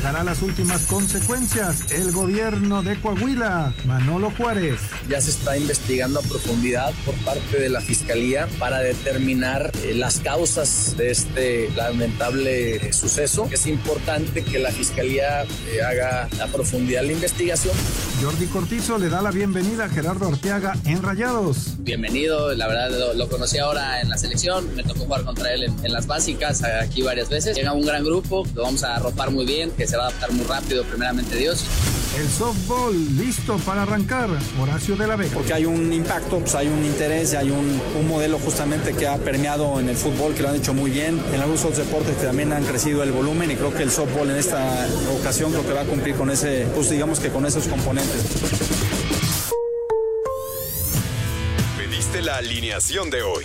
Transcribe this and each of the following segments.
Llegará a las últimas consecuencias. El gobierno de Coahuila, Manolo Juárez. Ya se está investigando a profundidad por parte de la Fiscalía para determinar eh, las causas de este lamentable suceso. Es importante que la Fiscalía eh, haga a profundidad la investigación. Jordi Cortizo le da la bienvenida a Gerardo Arteaga en Rayados. Bienvenido, la verdad lo, lo conocí ahora en la selección, me tocó jugar contra él en, en las básicas aquí varias veces. Llega un gran grupo, lo vamos a arropar muy bien, que se va a adaptar muy rápido, primeramente Dios. El softball listo para arrancar, Horacio de la Vega. Porque hay un impacto, pues hay un interés, hay un, un, modelo justamente que ha permeado en el fútbol, que lo han hecho muy bien. En algunos otros deportes que también han crecido el volumen y creo que el softball en esta ocasión creo que va a cumplir con ese, pues digamos que con esos componentes. Pediste la alineación de hoy.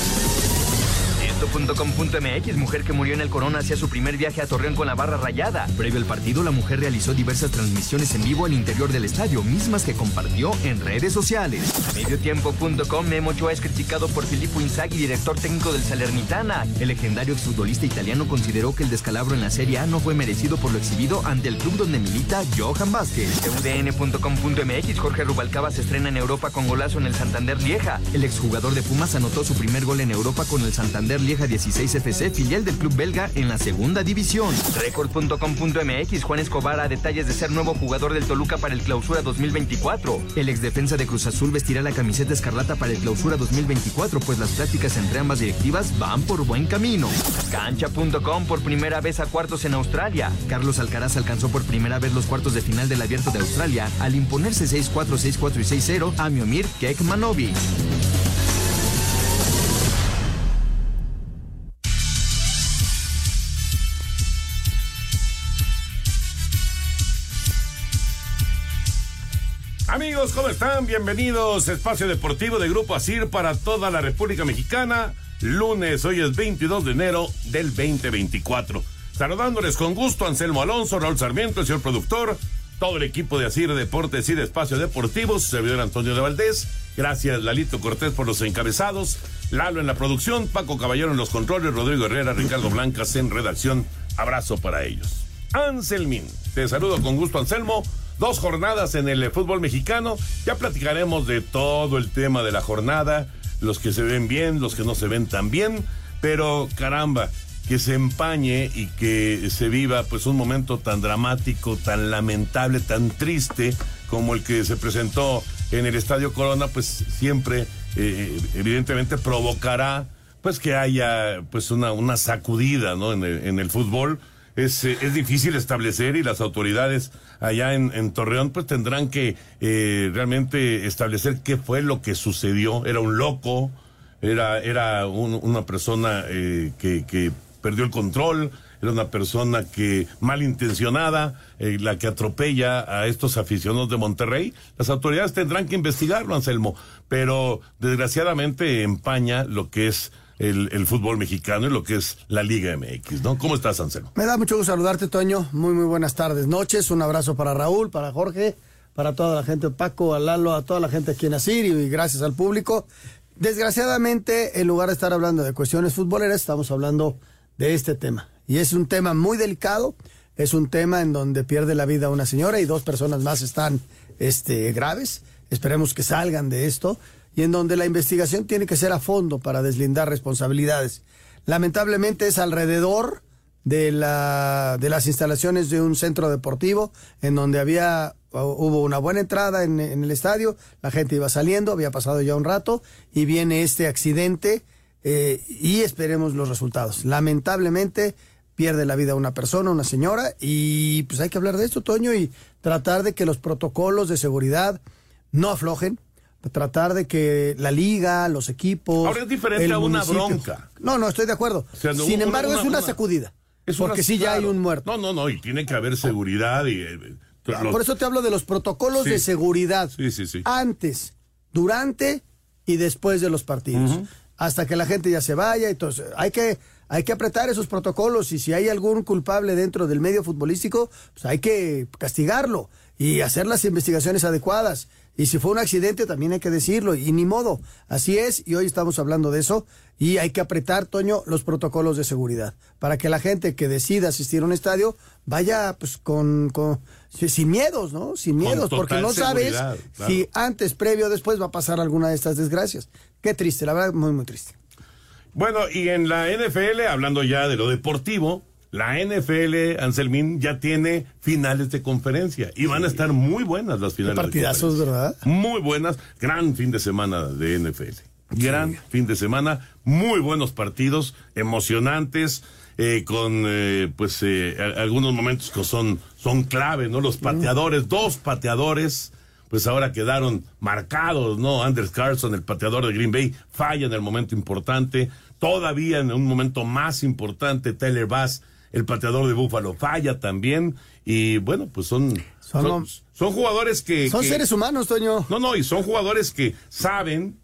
Esto.com.mx, mujer que murió en el Corona hacía su primer viaje a Torreón con la barra rayada. Previo al partido, la mujer realizó diversas transmisiones en vivo al interior del estadio, mismas que compartió en redes sociales. Mediotiempo.com, Memo Ochoa es criticado por Filippo Inzaghi, director técnico del Salernitana. El legendario exfutbolista italiano consideró que el descalabro en la Serie A no fue merecido por lo exhibido ante el club donde milita Johan Vázquez. UDN.com.mx, Jorge Rubalcaba se estrena en Europa con golazo en el Santander Lieja. El exjugador de Pumas anotó su primer gol en Europa con el Santander Lieja 16 FC, filial del club belga en la segunda división. Record.com.mx, Juan Escobar a detalles de ser nuevo jugador del Toluca para el Clausura 2024. El exdefensa de Cruz Azul vestirá la camiseta escarlata para el Clausura 2024, pues las pláticas entre ambas directivas van por buen camino. Cancha.com por primera vez a cuartos en Australia. Carlos Alcaraz alcanzó por primera vez los cuartos de final del Abierto de Australia al imponerse 6-4, 6-4 y 6-0 a Miomir Kekmanovic. ¿Cómo están? Bienvenidos a Espacio Deportivo de Grupo Asir para toda la República Mexicana. Lunes, hoy es 22 de enero del 2024. Saludándoles con gusto Anselmo Alonso, Raúl Sarmiento, el señor productor, todo el equipo de Asir Deportes y de Espacio Deportivo, su servidor Antonio de Valdés. Gracias, Lalito Cortés, por los encabezados. Lalo en la producción, Paco Caballero en los controles, Rodrigo Herrera, Ricardo Blancas en redacción. Abrazo para ellos. Anselmín, te saludo con gusto, Anselmo dos jornadas en el fútbol mexicano. Ya platicaremos de todo el tema de la jornada, los que se ven bien, los que no se ven tan bien, pero caramba, que se empañe y que se viva pues un momento tan dramático, tan lamentable, tan triste como el que se presentó en el Estadio Corona, pues siempre eh, evidentemente provocará pues que haya pues una, una sacudida ¿no? en el fútbol es, eh, es difícil establecer y las autoridades allá en, Torreón pues tendrán que eh, realmente establecer qué fue lo que sucedió. Era un loco, era, era un, una persona eh, que, que perdió el control, era una persona que malintencionada, la que atropella a estos aficionados de Monterrey. Las autoridades tendrán que investigarlo, Anselmo, pero desgraciadamente empaña lo que es el, fútbol mexicano y lo que es la Liga MX, ¿no? ¿Cómo estás, Anselmo? Me da mucho gusto saludarte, Toño. Muy, muy buenas tardes, noches. Un abrazo para Raúl, para Jorge, para toda la gente, Paco, a Lalo, a toda la gente aquí en Asir y gracias al público. Desgraciadamente, en lugar de estar hablando de cuestiones futboleras, estamos hablando de este tema. Y es un tema muy delicado, es un tema en donde pierde la vida una señora y dos personas más están este, graves. Esperemos que salgan de esto. Y en donde la investigación tiene que ser a fondo para deslindar responsabilidades. Lamentablemente es alrededor de, la, de las instalaciones de un centro deportivo en donde había hubo una buena entrada en, en, el estadio, la gente iba saliendo, había pasado ya un rato y viene este accidente eh, y esperemos los resultados. Lamentablemente pierde la vida una persona, una señora y pues hay que hablar de esto, Toño, y tratar de que los protocolos de seguridad no aflojen, tratar de que la liga, los equipos... Ahora es diferente a una bronca. No, no, estoy de acuerdo. O sea, no, Sin embargo, una, es una, una sacudida. Es porque sí ya hay un muerto. No, no, no, y tiene que haber seguridad y... Eh, los... Por eso te hablo de los protocolos sí. de seguridad. Sí, sí, sí. Antes, durante y después de los partidos. Uh -huh. Hasta que la gente ya se vaya. Entonces, hay que, hay que apretar esos protocolos y si hay algún culpable dentro del medio futbolístico, pues hay que castigarlo y hacer las investigaciones adecuadas. Y si fue un accidente, también hay que decirlo, y ni modo. Así es, y hoy estamos hablando de eso, y hay que apretar, Toño, los protocolos de seguridad, para que la gente que decida asistir a un estadio vaya pues con, con sin miedos, ¿no? Sin miedos, porque no sabes claro. si antes, previo o después va a pasar alguna de estas desgracias. Qué triste, la verdad, muy, muy triste. Bueno, y en la NFL, hablando ya de lo deportivo, la NFL, Anselmín, ya tiene finales de conferencia y van a estar muy buenas las finales. Qué partidazos, de ¿verdad? Muy buenas. Gran fin de semana de NFL. Gran sí. fin de semana. Muy buenos partidos, emocionantes, eh, con eh, pues eh, algunos momentos que son, son clave, ¿no? Los pateadores, mm. dos pateadores. Pues ahora quedaron marcados, ¿no? Anders Carlson, el pateador de Green Bay, falla en el momento importante. Todavía en un momento más importante, Taylor Bass el pateador de Búfalo falla también y bueno, pues son son, son, son jugadores que son que, seres humanos, Toño. No, no, y son jugadores que saben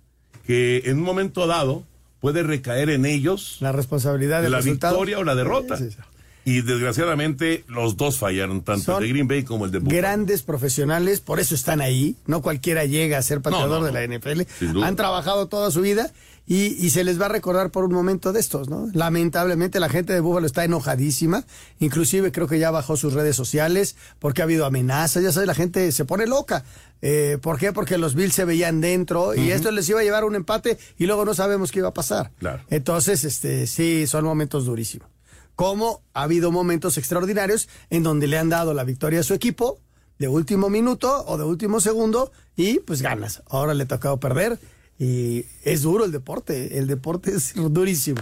que en un momento dado puede recaer en ellos la responsabilidad de la resultado. victoria o la derrota. Sí, sí. Y desgraciadamente los dos fallaron, tanto Son el de Green Bay como el de Buffalo. Grandes profesionales, por eso están ahí. No cualquiera llega a ser pateador no, no, de la NFL. Han trabajado toda su vida y, y, se les va a recordar por un momento de estos, ¿no? Lamentablemente la gente de Búfalo está enojadísima, inclusive creo que ya bajó sus redes sociales porque ha habido amenazas, ya sabes, la gente se pone loca. Eh, ¿Por qué? Porque los Bills se veían dentro y uh -huh. esto les iba a llevar un empate y luego no sabemos qué iba a pasar. Claro. Entonces, este, sí, son momentos durísimos. Como ha habido momentos extraordinarios en donde le han dado la victoria a su equipo de último minuto o de último segundo y pues ganas. Ahora le ha tocado perder y es duro el deporte, el deporte es durísimo.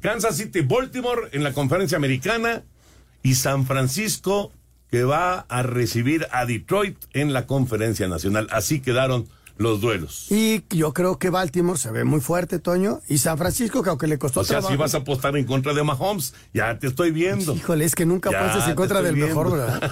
Kansas City, Baltimore en la conferencia americana y San Francisco que va a recibir a Detroit en la conferencia nacional. Así quedaron los duelos. Y yo creo que Baltimore se ve muy fuerte, Toño, y San Francisco, que aunque le costó O sea, trabajo, si vas a apostar en contra de Mahomes, ya te estoy viendo. Híjole, es que nunca apuestas en contra del viendo. mejor, ¿verdad?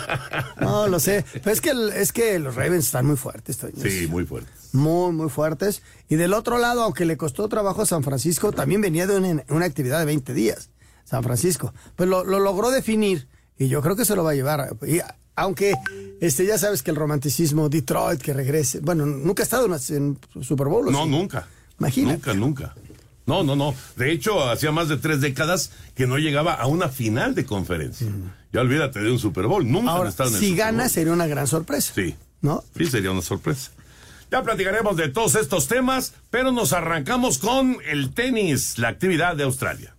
No, lo sé. Pero es que, es que los Ravens están muy fuertes, Toño. Sí, muy fuerte. Muy, muy fuertes. Y del otro lado, aunque le costó trabajo a San Francisco, también venía de una, una actividad de 20 días. San Francisco. Pues lo, lo logró definir y yo creo que se lo va a llevar. Y, aunque este ya sabes que el romanticismo, Detroit, que regrese. Bueno, nunca ha estado en, Super Bowl. ¿o No, sí? nunca. Imagínate. Nunca, nunca. No, no, no. De hecho, hacía más de tres décadas que no llegaba a una final de conferencia. Ya olvídate de un Super Bowl. Nunca han Ahora, estado en el si Super gana Bowl. sería una gran sorpresa. Sí. ¿No? Sí, sería una sorpresa. Ya platicaremos de todos estos temas, pero nos arrancamos con el tenis, la actividad de Australia.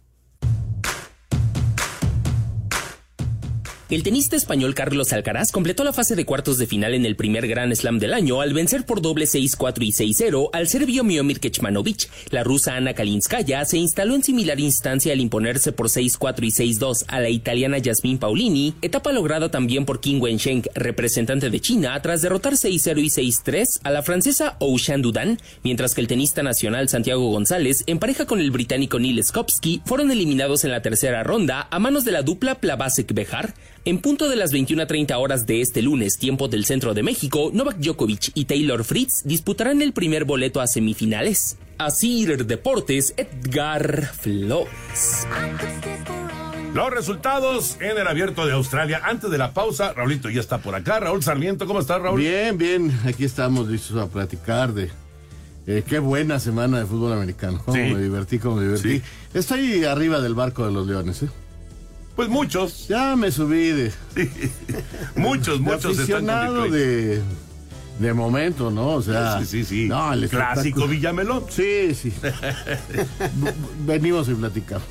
El tenista español Carlos Alcaraz completó la fase de cuartos de final en el primer Grand Slam del año al vencer por doble 6-4 y 6-0 al serbio Miomir Kecmanovic. La rusa Ana Kalinskaya se instaló en similar instancia al imponerse por 6-4 y 6-2 a la italiana Yasmin Paulini, etapa lograda también por Qin Wensheng, representante de China, tras derrotar 6-0 y 6-3 a la francesa Oushan Dudan, mientras que el tenista nacional Santiago González, en pareja con el británico Neil Skopsky, fueron eliminados en la tercera ronda a manos de la dupla Plavasek-Bejar. En punto de las 21.30 horas de este lunes, tiempo del centro de México, Novak Djokovic y Taylor Fritz disputarán el primer boleto a semifinales. Asir Deportes, Edgar Flores. Los resultados en el abierto de Australia. Antes de la pausa, Raulito ya está por acá. Raúl Sarmiento, ¿cómo estás, Raúl? Bien, bien, aquí estamos listos a platicar de eh, qué buena semana de fútbol americano. Cómo Sí. me divertí, cómo me divertí. Sí. Estoy arriba del barco de los leones, ¿eh? Pues muchos, Ya me subí de, muchos, de muchos están con aficionado Detroit. de, De momento, ¿no? O sea. Sí, sí, sí. No, el Clásico Villamelón. Sí, sí. Venimos y platicamos.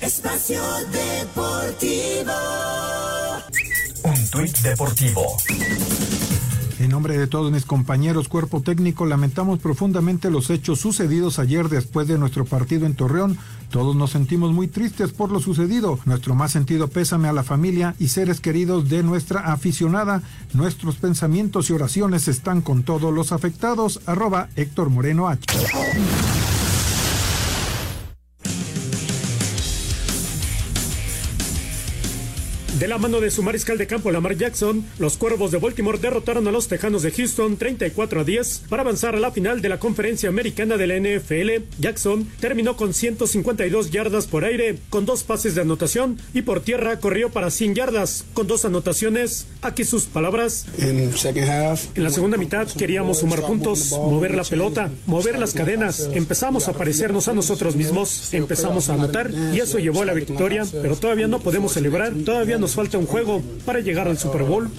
Espacio Deportivo. Un tuit deportivo. En nombre de todos mis compañeros cuerpo técnico, lamentamos profundamente los hechos sucedidos ayer después de nuestro partido en Torreón. Todos nos sentimos muy tristes por lo sucedido. Nuestro más sentido pésame a la familia y seres queridos de nuestra aficionada. Nuestros pensamientos y oraciones están con todos los afectados. Arroba Héctor Moreno H. De la mano de su mariscal de campo Lamar Jackson, los Cuervos de Baltimore derrotaron a los Tejanos de Houston 34 a 10 para avanzar a la final de la Conferencia Americana de la NFL. Jackson terminó con 152 yardas por aire, con dos pases de anotación y por tierra corrió para 100 yardas, con dos anotaciones. Aquí sus palabras. En la segunda mitad queríamos sumar puntos, mover la pelota, mover las cadenas. Empezamos a parecernos a nosotros mismos, empezamos a anotar y eso llevó a la victoria, pero todavía no podemos celebrar, todavía nos falta un juego para llegar al Super Bowl.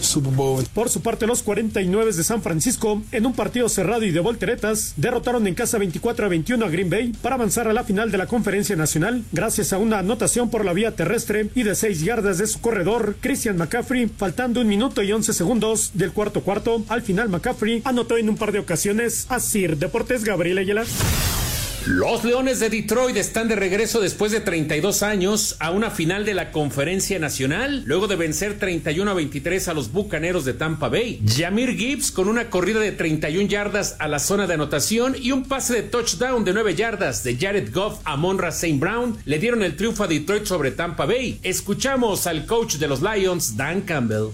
Por su parte, los 49 de San Francisco, en un partido cerrado y de volteretas, derrotaron en casa 24 a 21 a Green Bay para avanzar a la final de la Conferencia Nacional, gracias a una anotación por la vía terrestre y de 6 yardas de su corredor, Christian McCaffrey, faltando un minuto y 11 segundos del cuarto cuarto. Al final, McCaffrey anotó en un par de ocasiones a Sir Deportes Gabriel Ayala. Los Leones de Detroit están de regreso después de 32 años a una final de la Conferencia Nacional, luego de vencer 31 a 23 a los Bucaneros de Tampa Bay. Jamir Gibbs con una corrida de 31 yardas a la zona de anotación y un pase de touchdown de 9 yardas de Jared Goff a Monra St. Brown le dieron el triunfo a Detroit sobre Tampa Bay. Escuchamos al coach de los Lions, Dan Campbell.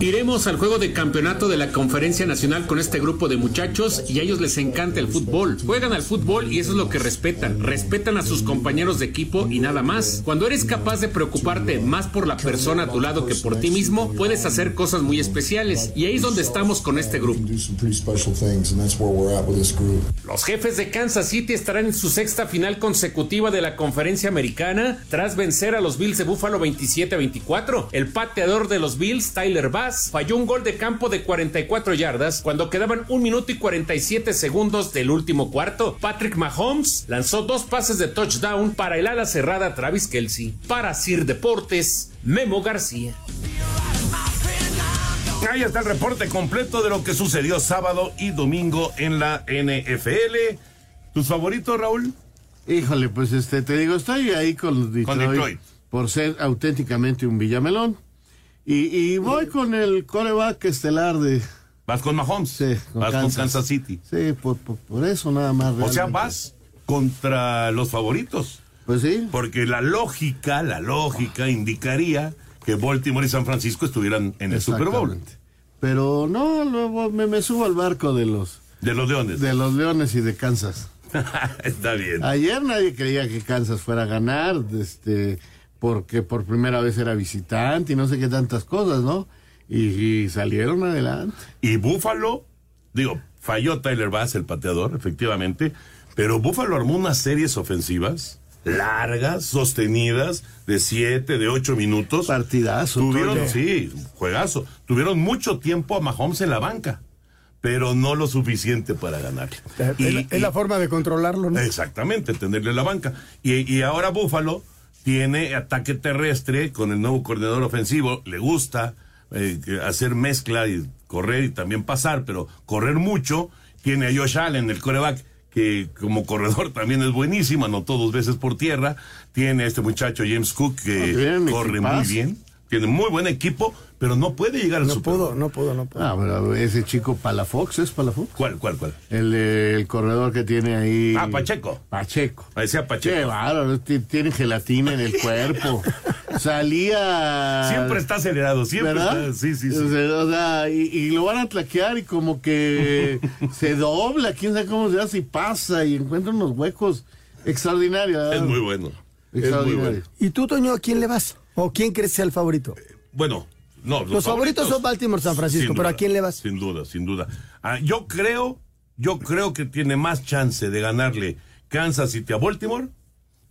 Iremos al juego de campeonato de la Conferencia Nacional con este grupo de muchachos y a ellos les encanta el fútbol. Juegan al fútbol y eso es lo que respetan. Respetan a sus compañeros de equipo y nada más. Cuando eres capaz de preocuparte más por la persona a tu lado que por ti mismo, puedes hacer cosas muy especiales. Y ahí es donde estamos con este grupo. Los jefes de Kansas City estarán en su sexta final consecutiva de la conferencia americana tras vencer a los Bills de Buffalo 27 a 24. El pateador de los Bills, Tyler Bass, falló un gol de campo de 44 yardas cuando quedaban un minuto y 47 segundos del último cuarto. Patrick Mahomes lanzó dos pases de touchdown para el ala cerrada Travis Kelsey. Para Sir Deportes, Memo García. Ahí está el reporte completo de lo que sucedió sábado y domingo en la NFL. ¿Tus favoritos, Raúl? Híjole, pues este, te digo, estoy ahí con Detroit, Detroit. Por ser auténticamente un Villamelón. Y, y voy con el coreback estelar de. Vas con Mahomes. Sí, Vas con Kansas City. Sí, por, por, por eso nada más. O sea, realmente. vas contra los favoritos. Pues sí. Porque la lógica, la lógica indicaría que Baltimore y San Francisco estuvieran en el Super Bowl. Pero no, luego me, me subo al barco de los. De los Leones. De los Leones y de Kansas. Está bien. Ayer nadie creía que Kansas fuera a ganar, este, porque por primera vez era visitante y no sé qué tantas cosas, ¿no? Y, y salieron adelante. Y Buffalo, digo, falló Tyler Bass, el pateador, efectivamente, pero Buffalo armó unas series ofensivas largas, sostenidas, de siete, de ocho minutos. Partidazo. Tuvieron, sí, juegazo. Tuvieron mucho tiempo a Mahomes en la banca, pero no lo suficiente para ganar. Es, la- es la forma de controlarlo, ¿no? Exactamente, tenerle la banca. Y, y ahora Búfalo tiene ataque terrestre con el nuevo coordinador ofensivo. Le gusta eh, hacer mezcla y correr y también pasar, pero correr mucho. Tiene a Josh Allen, el coreback, que como corredor también es buenísimo, anotó dos veces por tierra. Tiene a este muchacho James Cook que Ah, bien, corre equipazo. muy bien. Tiene muy buen equipo, pero no puede llegar al No Super pudo, Bowl. no pudo, no pudo. Ah, pero ese chico Palafox, ¿es Palafox? ¿Cuál, cuál, cuál? El, eh, el corredor que tiene ahí. Ah, Pacheco. Pacheco. Decía Pacheco. Qué bárbaro, ti- tiene gelatina en el cuerpo. Salía. Siempre está acelerado, siempre ¿verdad? está- sí, sí, sí. O sea, o sea, y, y lo van a tlaquear y como que se dobla, quién sabe cómo se hace y pasa y encuentra unos huecos extraordinarios. Es muy bueno. Es muy bueno. ¿Y tú, Toño, a quién le vas? ¿O quién crees sea el favorito? Bueno, no. Los, favoritos, son Baltimore, San Francisco, pero ¿a quién le vas? Sin duda, sin duda. Ah, yo creo, yo creo que tiene más chance de ganarle Kansas City a Baltimore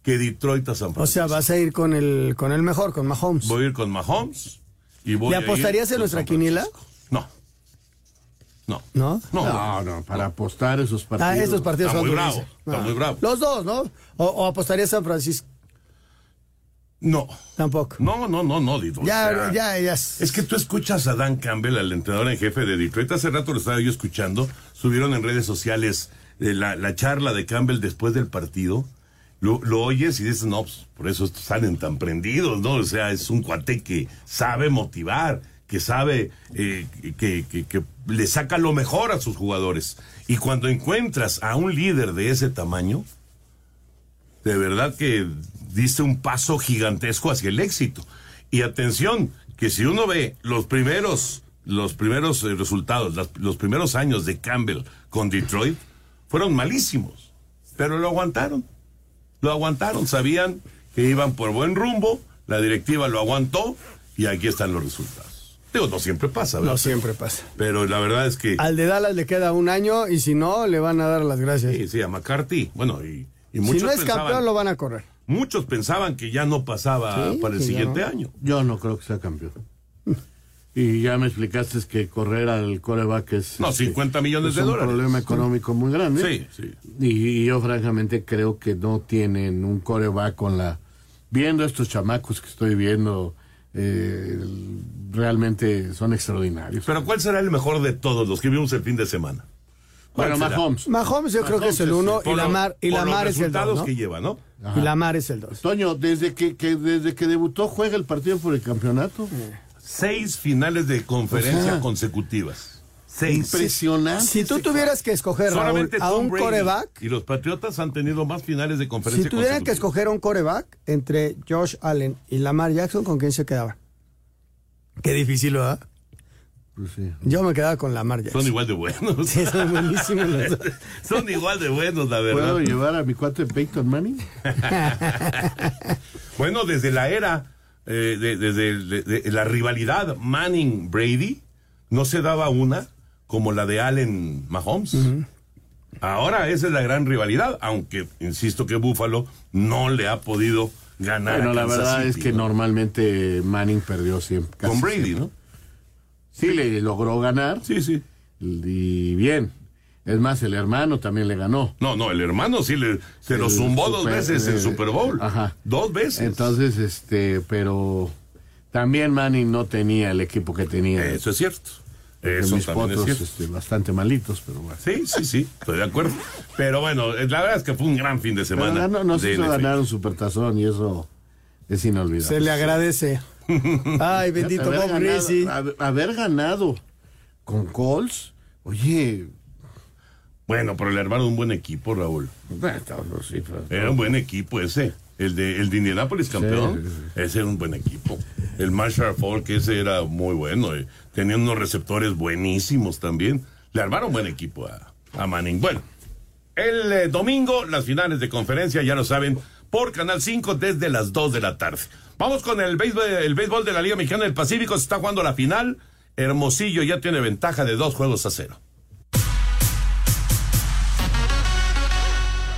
que Detroit a San O Francisco. sea, vas a ir con el, con el mejor, con Mahomes. Voy a ir con Mahomes Y voy ¿Le a ir apostarías en con nuestra quiniela? No. No. ¿No? No, No, no, para apostar esos partidos. Ah, esos partidos Está son muy bravo, está Ah. muy bravo. Los dos, ¿no? O, o apostaría a San Francisco. No. Tampoco. No, no, no, no, Dito. o Ya, sea, ya, ya. Es que tú escuchas a Dan Campbell, al entrenador en jefe de Detroit. Hace rato lo estaba yo escuchando. Subieron en redes sociales eh, la, la charla de Campbell después del partido. Lo, lo oyes y dices, no, pues, por eso salen tan prendidos, ¿no? O sea, es un cuate que sabe motivar, que sabe eh, que, que- que le saca lo mejor a sus jugadores. Y cuando encuentras a un líder de ese tamaño, de verdad que diste un paso gigantesco hacia el éxito. Y atención, que si uno ve los primeros, los primeros eh, resultados, las- los primeros años de Campbell con Detroit, fueron malísimos, pero lo aguantaron. Lo aguantaron, sabían que iban por buen rumbo, la directiva lo aguantó y aquí están los resultados. Digo, no siempre pasa, ¿verdad? No siempre pasa. Pero la verdad es que... Al de Dallas le queda un año y si no, le van a dar las gracias. Sí, sí, a McCarthy. Bueno, y, y si muchos no es pensaban- campeón, lo van a correr. Muchos pensaban que ya no pasaba Sí, para el siguiente no. año. Yo no creo que sea campeón. Y ya me explicaste que correr al coreback es... No, este, 50 millones es de un dólares. problema económico muy grande. Sí, sí. Y, y yo francamente creo que no tienen un coreback con la... Viendo estos chamacos que estoy viendo, eh, realmente son extraordinarios. Pero ¿cuál será el mejor de todos los que vimos el fin de semana? ¿Cuál Bueno, será? Mahomes. Mahomes yo creo que es el uno Por y Lamar, y Lamar es el dos, ¿no? que lleva, ¿no? Ajá. Y Lamar es el dos. Toño, desde que, que- desde que debutó juega el partido por el campeonato. Seis finales de conferencia O sea, consecutivas. Seis. Impresionante. Si tú tuvieras que escoger, Raúl, Solamente a un Brady coreback, Y los Patriotas han tenido más finales de conferencia si tuvieran que escoger un coreback entre Josh Allen y Lamar Jackson, ¿con quién se quedaba? Qué difícil, ¿verdad? Pues sí. Yo me quedaba con Lamar Jackson. Son igual de buenos. Sí, son buenísimos los dos. Son igual de buenos, la verdad. ¿Puedo llevar a mi cuate Peyton Manning? Bueno, desde la era, eh, de- desde el- de- de la rivalidad Manning-Brady, no se daba una como la de Allen Mahomes. Ahora esa es la gran rivalidad, aunque insisto que Buffalo no le ha podido ganar. Bueno, a la verdad City, es que ¿no? normalmente Manning perdió siempre. casi Con Brady, siempre. ¿no? Sí, le logró ganar. Sí, sí. Y bien. Es más, el hermano también le ganó. No, no, el hermano sí le, se lo zumbó dos Super- veces en eh, Super Bowl. Ajá. Dos veces. Entonces, este, pero también Manning no tenía el equipo que tenía. Eso es cierto. Eso mis también es cierto. este, bastante malitos, pero bueno. Sí, sí, sí, estoy de acuerdo. Pero bueno, eh, la verdad es que fue un gran fin de Pero semana. ganó- nos de hizo NFL. ganar un supertazón y eso es inolvidable. Se le agradece. Ay, bendito haber Bob Greasy. haber- haber ganado con Colts, oye, Bueno, pero le armaron un buen equipo, Raúl. Era un buen equipo ese. El de, el de Indianapolis campeón. Sí, sí, Ese era un buen equipo. El Marshall Falk, ese era muy bueno. eh. Tenían unos receptores buenísimos también. Le armaron buen equipo a, a Manning. Bueno, el eh, domingo, las finales de conferencia, ya lo saben, por Canal 5 desde las 2 de la tarde. Vamos con el béisbol, el béisbol de la Liga Mexicana del Pacífico. Se está jugando la final. Hermosillo ya tiene ventaja de dos juegos a cero.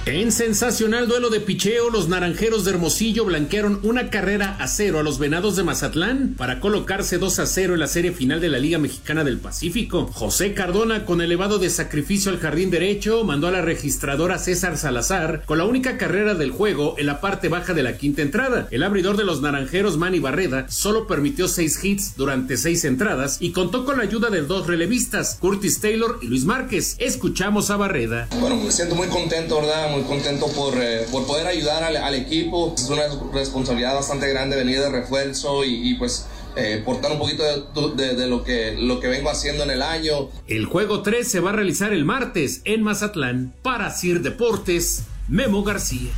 En sensacional duelo de picheo, los naranjeros de Hermosillo blanquearon una carrera a cero a los venados de Mazatlán para colocarse 2 a 0 en la serie final de la Liga Mexicana del Pacífico. José Cardona, con elevado de sacrificio al jardín derecho, mandó a la registradora César Salazar con la única carrera del juego en la parte baja de la quinta entrada. El abridor de los naranjeros, Manny Barreda, solo permitió seis hits durante seis entradas y contó con la ayuda de dos relevistas, Curtis Taylor y Luis Márquez. Escuchamos a Barreda. Bueno, me siento muy contento, ¿verdad? Muy contento por, eh, por poder ayudar al, al equipo. Es una responsabilidad bastante grande venir de refuerzo y, y, pues eh, portar un poquito de, de- de lo, que, lo que vengo haciendo en el año. El juego 3 se va a realizar el martes en Mazatlán. Para Sir Deportes, Memo García.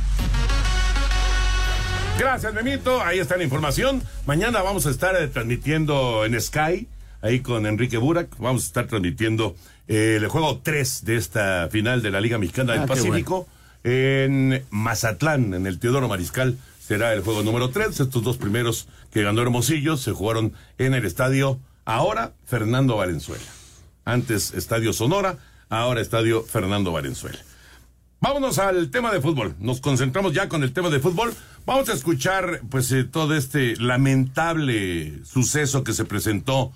Gracias, Memito. Ahí está la información. Mañana vamos a estar eh, transmitiendo en Sky, ahí con Enrique Burak. Vamos a estar transmitiendo eh, el juego 3 de esta final de la Liga Mexicana del Ah, Pacífico en Mazatlán, en el Teodoro Mariscal. Será el juego número 3. Estos dos primeros que ganó Hermosillo se jugaron en el estadio ahora Fernando Valenzuela. Antes Estadio Sonora, ahora Estadio Fernando Valenzuela. Vámonos al tema de fútbol. Nos concentramos ya con el tema de fútbol. Vamos a escuchar, pues, eh, todo este lamentable suceso que se presentó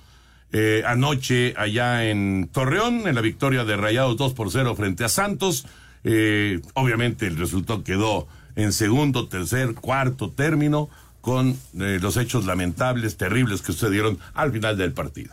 eh, anoche allá en Torreón, en la victoria de Rayados 2 por 0 frente a Santos. Eh, obviamente el resultado quedó en segundo, tercer, cuarto término con eh, los hechos lamentables, terribles que sucedieron al final del partido.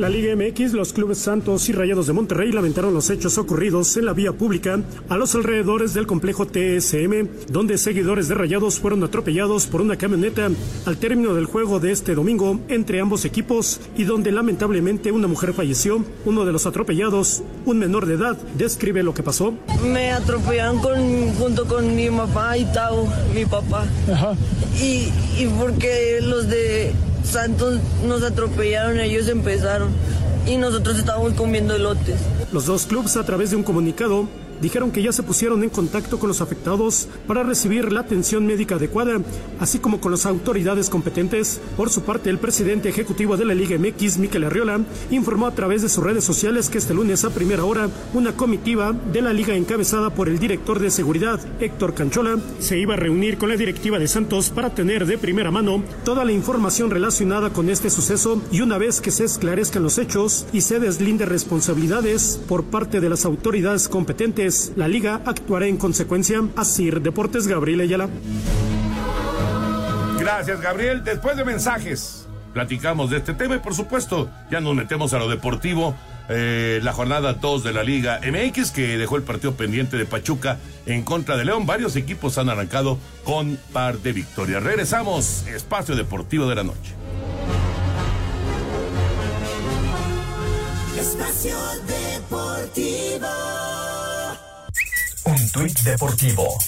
La Liga MX, los clubes Santos y Rayados de Monterrey lamentaron los hechos ocurridos en la vía pública a los alrededores del complejo TSM, donde seguidores de Rayados fueron atropellados por una camioneta al término del juego de este domingo entre ambos equipos y donde lamentablemente una mujer falleció. Uno de los atropellados, un menor de edad, describe lo que pasó. Me atropellaron con, junto con mi mamá y Tao, mi papá. Y, y porque los de Santos nos atropellaron, ellos empezaron y nosotros estábamos comiendo elotes. Los dos clubes a través de un comunicado dijeron que ya se pusieron en contacto con los afectados para recibir la atención médica adecuada, así como con las autoridades competentes. Por su parte, el presidente ejecutivo de la Liga MX, Miquel Arriola, informó a través de sus redes sociales que este lunes a primera hora una comitiva de la liga encabezada por el director de seguridad, Héctor Canchola, se iba a reunir con la directiva de Santos para tener de primera mano toda la información relacionada con este suceso y una vez que se esclarezcan los hechos y se deslinde responsabilidades por parte de las autoridades competentes, la liga actuará en consecuencia. Asir Deportes Gabriel Ayala. Gracias, Gabriel. Después de mensajes, platicamos de este tema y, por supuesto, ya nos metemos a lo deportivo. Eh, la jornada 2 de la Liga MX que dejó el partido pendiente de Pachuca en contra de León. Varios equipos han arrancado con par de victorias. Regresamos, espacio deportivo de la noche. Espacio Deportivo. Un tuit deportivo.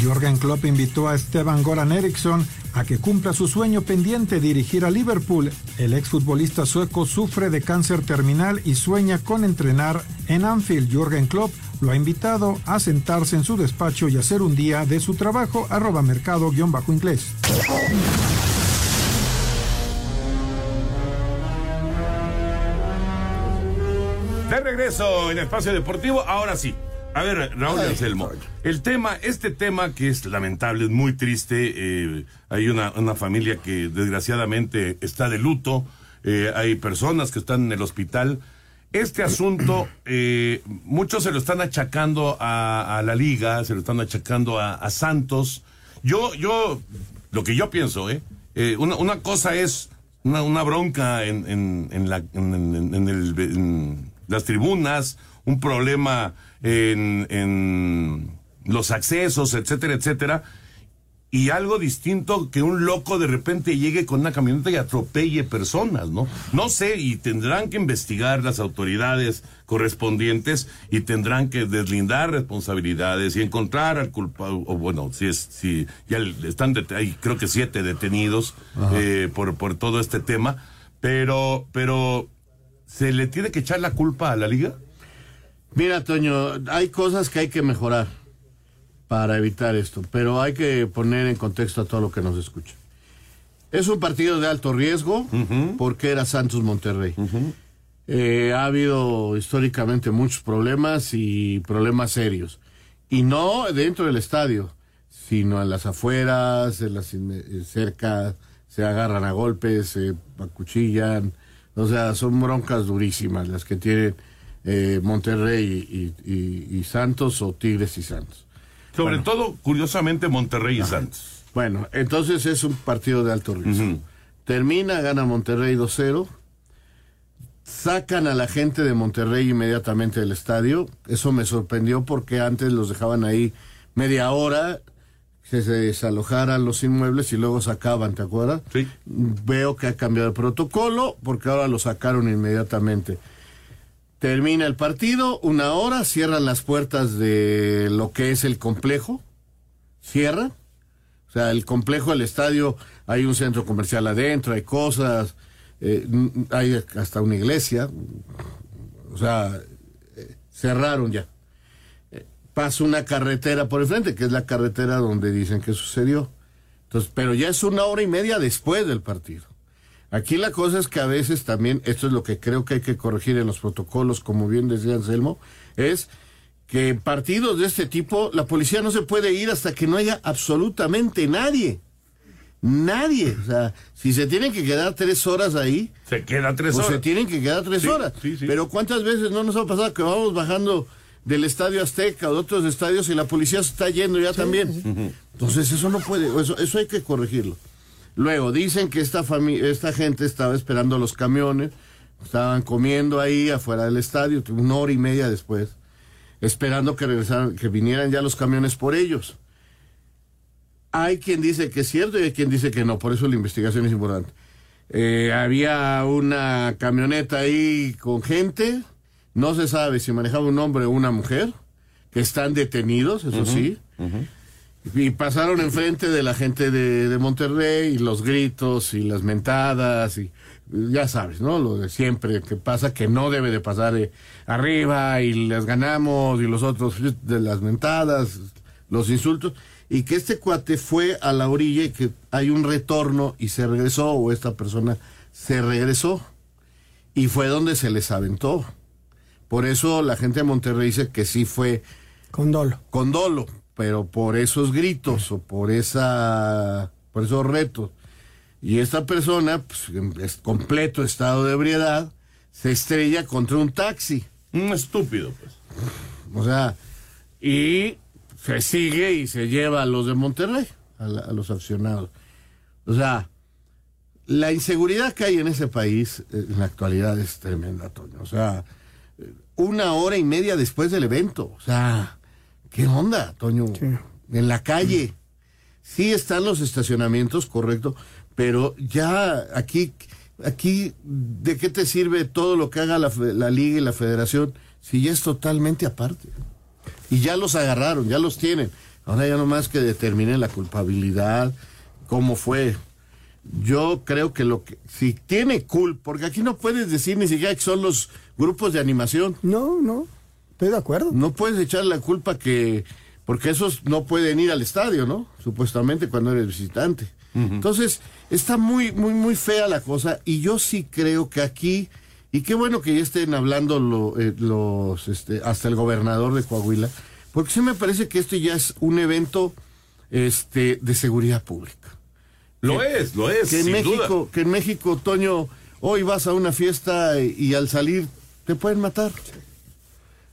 Jürgen Klopp invitó a Esteban Goran Eriksson a que cumpla su sueño pendiente dirigir a Liverpool. El exfutbolista sueco sufre de cáncer terminal y sueña con entrenar en Anfield. Jürgen Klopp lo ha invitado a sentarse en su despacho y hacer un día de su trabajo arroba mercado-inglés. De regreso en Espacio Deportivo, ahora sí. A ver, Raúl Anselmo, el tema, este tema que es lamentable, es muy triste, eh, hay una, una familia que desgraciadamente está de luto, eh, hay personas que están en el hospital. Este asunto, eh, muchos se lo están achacando a, a la liga, se lo están achacando a, a Santos. Yo, yo, lo que yo pienso, ¿eh? eh una, una cosa es una, una bronca en, en, en, la, el- en las tribunas, un problema en, en los accesos, etcétera, etcétera. Y algo distinto que un loco de repente llegue con una camioneta y atropelle personas, ¿no? No sé, y tendrán que investigar las autoridades correspondientes y tendrán que deslindar responsabilidades y encontrar al culpable, o bueno, si es, si ya están, hay creo que siete detenidos eh, por, por todo este tema, pero, pero, ¿se le tiene que echar la culpa a la liga? Mira, Toño, hay cosas que hay que mejorar para evitar esto, pero hay que poner en contexto a todo lo que nos escucha. Es un partido de alto riesgo porque era Santos Monterrey. Eh, ha habido históricamente muchos problemas y problemas serios. Y no dentro del estadio, sino en las afueras, en las eh, cerca, se agarran a golpes, se acuchillan. O sea, son broncas durísimas las que tienen eh, Monterrey y, y- y Santos o Tigres y Santos. Sobre todo, curiosamente, Monterrey y Santos. Bueno, entonces es un partido de alto riesgo. Termina, gana Monterrey 2-0. Sacan a la gente de Monterrey inmediatamente del estadio. Eso me sorprendió porque antes los dejaban ahí media hora, que se desalojaran los inmuebles y luego sacaban, ¿te acuerdas? Sí. Veo que ha cambiado el protocolo porque ahora lo sacaron inmediatamente. Termina el partido, una hora, cierran las puertas de lo que es el complejo, cierran. O sea, el complejo del estadio, hay un centro comercial adentro, hay cosas, eh, hay hasta una iglesia. O sea, eh, cerraron ya. Eh, pasa una carretera por el frente, que es la carretera donde dicen que sucedió. Entonces, pero ya es una hora y media después del partido. Aquí la cosa es que a veces también, esto es lo que creo que hay que corregir en los protocolos, como bien decía Anselmo, es que en partidos de este tipo la policía no se puede ir hasta que no haya absolutamente nadie. Nadie. O sea, si se tienen que quedar tres horas ahí. Se queda tres pues horas. se tienen que quedar tres Sí, horas. sí, sí. Pero ¿cuántas veces no nos ha pasado que vamos bajando del Estadio Azteca o de otros estadios y la policía se está yendo ya también? Entonces eso no puede, eso, eso hay que corregirlo. Luego dicen que esta familia, esta gente estaba esperando los camiones, estaban comiendo ahí afuera del estadio, una hora y media después, esperando que regresaran, que vinieran ya los camiones por ellos. Hay quien dice que es cierto y hay quien dice que no, por eso la investigación es importante. Eh, había una camioneta ahí con gente, no se sabe si manejaba un hombre o una mujer, que están detenidos, eso sí. Y pasaron enfrente de la gente de, de Monterrey y los gritos y las mentadas y ya sabes, ¿no? Lo de siempre que pasa que no debe de pasar eh, arriba y les ganamos y los otros de las mentadas, los insultos y que este cuate fue a la orilla y que hay un retorno y se regresó o esta persona se regresó y fue donde se les aventó. Por eso la gente de Monterrey dice que sí fue con dolo. Pero por esos gritos o por esa por esos retos. Y esta persona, pues, en es- completo estado de ebriedad, se estrella contra un taxi. Un estúpido, pues. O sea, y se sigue y se lleva a los de Monterrey, a, la- a los aficionados. O sea, la inseguridad que hay en ese país eh, en la actualidad es tremenda, Toño. O sea, una hora y media después del evento. O sea, ¿qué onda, Toño? En la calle. Sí están los estacionamientos, correcto, pero ya aquí, aquí, ¿de qué te sirve todo lo que haga la liga y la federación si ya es totalmente aparte? Y ya los agarraron, ya los tienen. Ahora ya nomás que determinen la culpabilidad, cómo fue. Yo creo que lo que, si tiene culpa, porque aquí no puedes decir ni siquiera que son los grupos de animación. No, no, estoy de acuerdo. No puedes echar la culpa que, porque esos no pueden ir al estadio, ¿no? Supuestamente cuando eres visitante. Entonces, está muy, muy, muy fea la cosa y yo sí creo que aquí, y qué bueno que ya estén hablando lo- eh, los, este, hasta el gobernador de Coahuila, porque sí me parece que esto ya es un evento este, de seguridad pública. Lo es, lo es, Que en sin México, duda. que en México, Toño, hoy vas a una fiesta y, y al salir te pueden matar.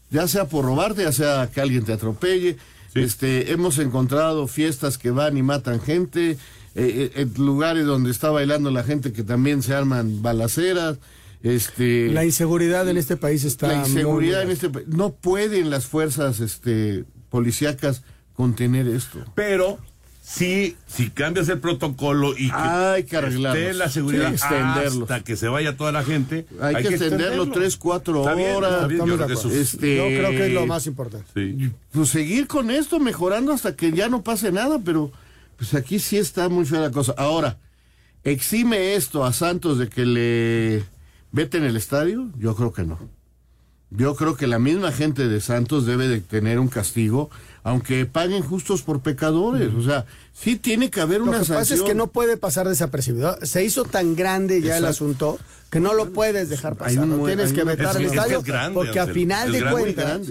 Ya sea por robarte, ya sea que alguien te atropelle. Este, hemos encontrado fiestas que van y matan gente, eh, eh, lugares donde está bailando la gente que también se arman balaceras. Este, La inseguridad en este país está. la inseguridad en este país. No pueden las fuerzas este, policíacas contener esto. Pero si, si cambias el protocolo y que, Hay que esté la seguridad hasta que se vaya toda la gente, Hay, que, extenderlo tres, cuatro Está bien, horas. está bien, yo creo que eso Este, Yo creo que es lo más importante. Sí. Pues seguir con esto, mejorando hasta que ya no pase nada, pero pues aquí sí está muy fea la cosa. Ahora, ¿exime esto a Santos de que le vete en el estadio? Yo creo que no. Yo creo que la misma gente de Santos debe de tener un castigo, aunque paguen justos por pecadores. O sea, sí tiene que haber Lo una que pasa es sanción. que no puede pasar desapercibido. Se hizo tan grande ya el asunto que no lo puedes dejar pasar. un Lo buen- tienes que vetar que estadio porque a final de cuentas,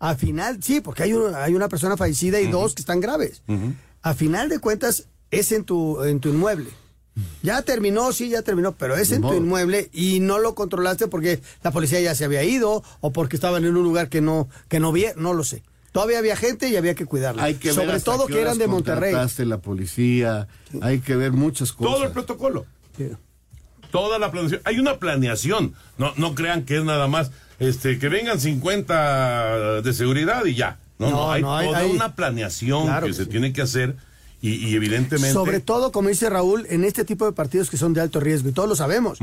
a final sí, porque hay, un- hay una persona fallecida y dos que están graves. A final de cuentas es en tu en tu inmueble. Ya terminó, sí, ya terminó, pero es en tu inmueble y no lo controlaste porque la policía ya se había ido o porque estaban en un lugar que no que no vi, no lo sé. Todavía había gente y había que cuidarla. Hay que ver Sobre hasta todo que eran de Monterrey. la policía, hay que ver muchas cosas. Todo el protocolo. Toda la planeación. Hay una planeación. No, no crean que es nada más este que vengan 50 de seguridad y ya. No, no, No, hay no, hay- toda hay- una planeación Claro que que se tiene que hacer y, y evidentemente. Sobre todo, como dice Raúl, en este tipo de partidos que son de alto riesgo, y todos lo sabemos.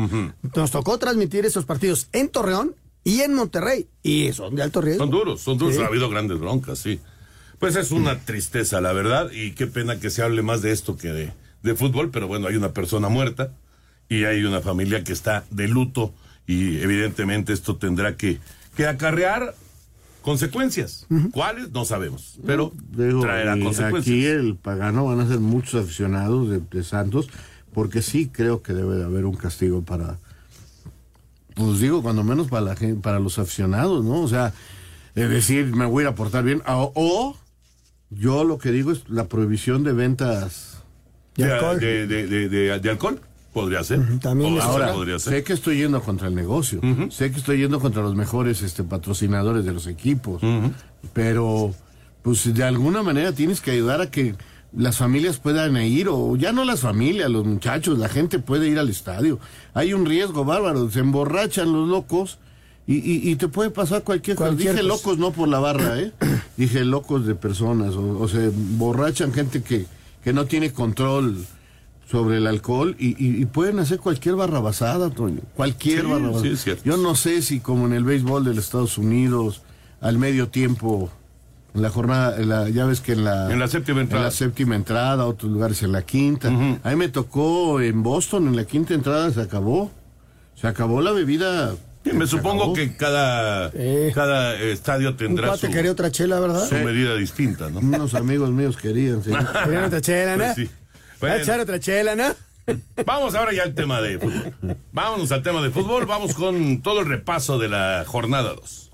Nos tocó transmitir esos partidos en Torreón y en Monterrey, y son de alto riesgo. Son duros, son duros. Sí. Ha habido grandes broncas, sí. Pues es una tristeza, la verdad, y qué pena que se hable más de esto que de, de fútbol, pero bueno, hay una persona muerta y hay una familia que está de luto y evidentemente esto tendrá que, que acarrear consecuencias. ¿Cuáles? No sabemos, pero Digo, traerá consecuencias. Aquí el pagano van a ser muchos aficionados de, de Santos porque sí creo que debe de haber un castigo para, pues digo, cuando menos para la gente, para los aficionados, ¿no? O sea, decir, me voy a ir a portar bien, o, o yo lo que digo es la prohibición de ventas de, alcohol. De, de, de, de alcohol. Podría ser. También Ahora, podría ser. sé que estoy yendo contra el negocio, sé que estoy yendo contra los mejores este, patrocinadores de los equipos, pero pues de alguna manera tienes que ayudar a que las familias puedan ir, o ya no las familias, los muchachos, la gente puede ir al estadio. Hay un riesgo bárbaro, se emborrachan los locos y, y, y te puede pasar cualquier, cosa. Dije locos no por la barra, ¿eh? Dije locos de personas, o, o se emborrachan gente que, que no tiene control sobre el alcohol y, y, y, pueden hacer cualquier barrabasada, Toño. Cualquier Sí, barrabasada. sí, Yo no sé si como en el béisbol de los Estados Unidos, al medio tiempo, en la jornada, en la, ya ves que en la, En la séptima entrada. en la séptima entrada, otros lugares en la quinta. A mí me tocó en Boston, en la quinta entrada se acabó. Se acabó la bebida. Sí, me supongo acabó. que cada, cada estadio tendrá su, quería otra chela, ¿verdad? su medida distinta, ¿no? Unos amigos míos querían, sí. Querían otra chela, ¿no? Pues sí. ¿Va a echar otra chela, no? Vamos ahora ya al tema de fútbol. Vámonos al tema de fútbol. Vamos con todo el repaso de la jornada 2.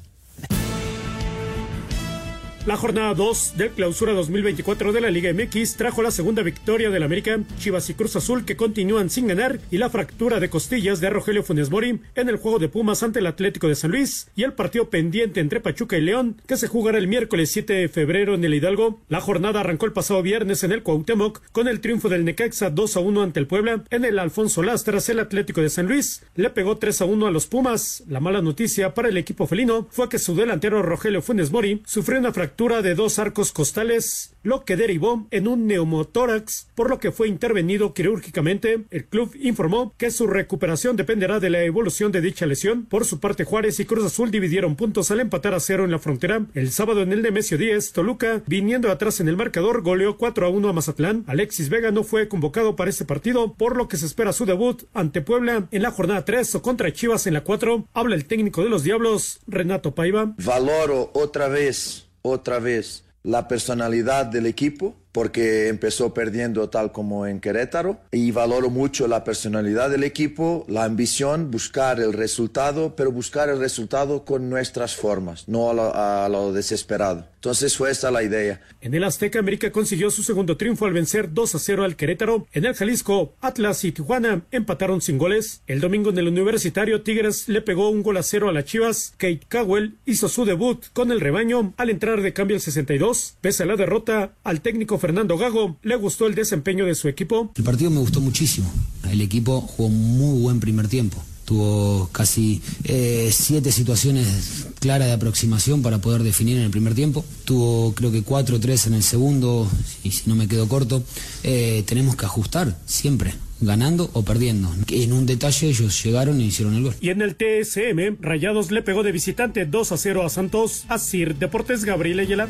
La jornada 2 del clausura 2024 de la Liga MX trajo la segunda victoria del América, Chivas y Cruz Azul que continúan sin ganar y la fractura de costillas de Rogelio Funes Mori en el juego de Pumas ante el Atlético de San Luis y el partido pendiente entre Pachuca y León que se jugará el miércoles 7 de febrero en el Hidalgo. La jornada arrancó el pasado viernes en el Cuauhtémoc con el triunfo del Necaxa 2 a 1 ante el Puebla. En el Alfonso Lastras el Atlético de San Luis le pegó 3 a 1 a los Pumas. La mala noticia para el equipo felino fue que su delantero Rogelio Funes Mori sufrió una fractura de dos arcos costales, lo que derivó en un neumotórax, por lo que fue intervenido quirúrgicamente. El club informó que su recuperación dependerá de la evolución de dicha lesión. Por su parte, Juárez y Cruz Azul dividieron puntos al empatar a cero en la frontera. El sábado en el Nemesio 10, Toluca, viniendo atrás en el marcador, goleó 4 a 1 a Mazatlán. Alexis Vega no fue convocado para este partido, por lo que se espera su debut ante Puebla en la jornada 3 o contra Chivas en la 4. Habla el técnico de los Diablos, Renato Paiva. Valoro otra vez, otra vez la personalidad del equipo porque empezó perdiendo tal como en Querétaro y valoro mucho la personalidad del equipo, la ambición, buscar el resultado, pero buscar el resultado con nuestras formas, no a lo, a lo desesperado. Entonces fue esa la idea. En el Azteca, América consiguió su segundo triunfo al vencer 2 a 0 al Querétaro. En el Jalisco, Atlas y Tijuana empataron sin goles. El domingo en el Universitario, Tigres le pegó un gol a cero a las Chivas. Kate Cowell hizo su debut con el rebaño al entrar de cambio al 62. Pese a la derrota, al técnico Fernando Gago le gustó el desempeño de su equipo. El partido me gustó muchísimo. El equipo jugó muy buen primer tiempo. Tuvo casi eh, siete situaciones claras de aproximación para poder definir en el primer tiempo. Tuvo creo que cuatro o tres en el segundo, y si no me quedo corto. Eh, tenemos que ajustar siempre, ganando o perdiendo. En un detalle ellos llegaron y hicieron el gol. Y en el TSM, Rayados le pegó de visitante 2 a 0 a Santos. Asir Deportes Gabriel Ayala.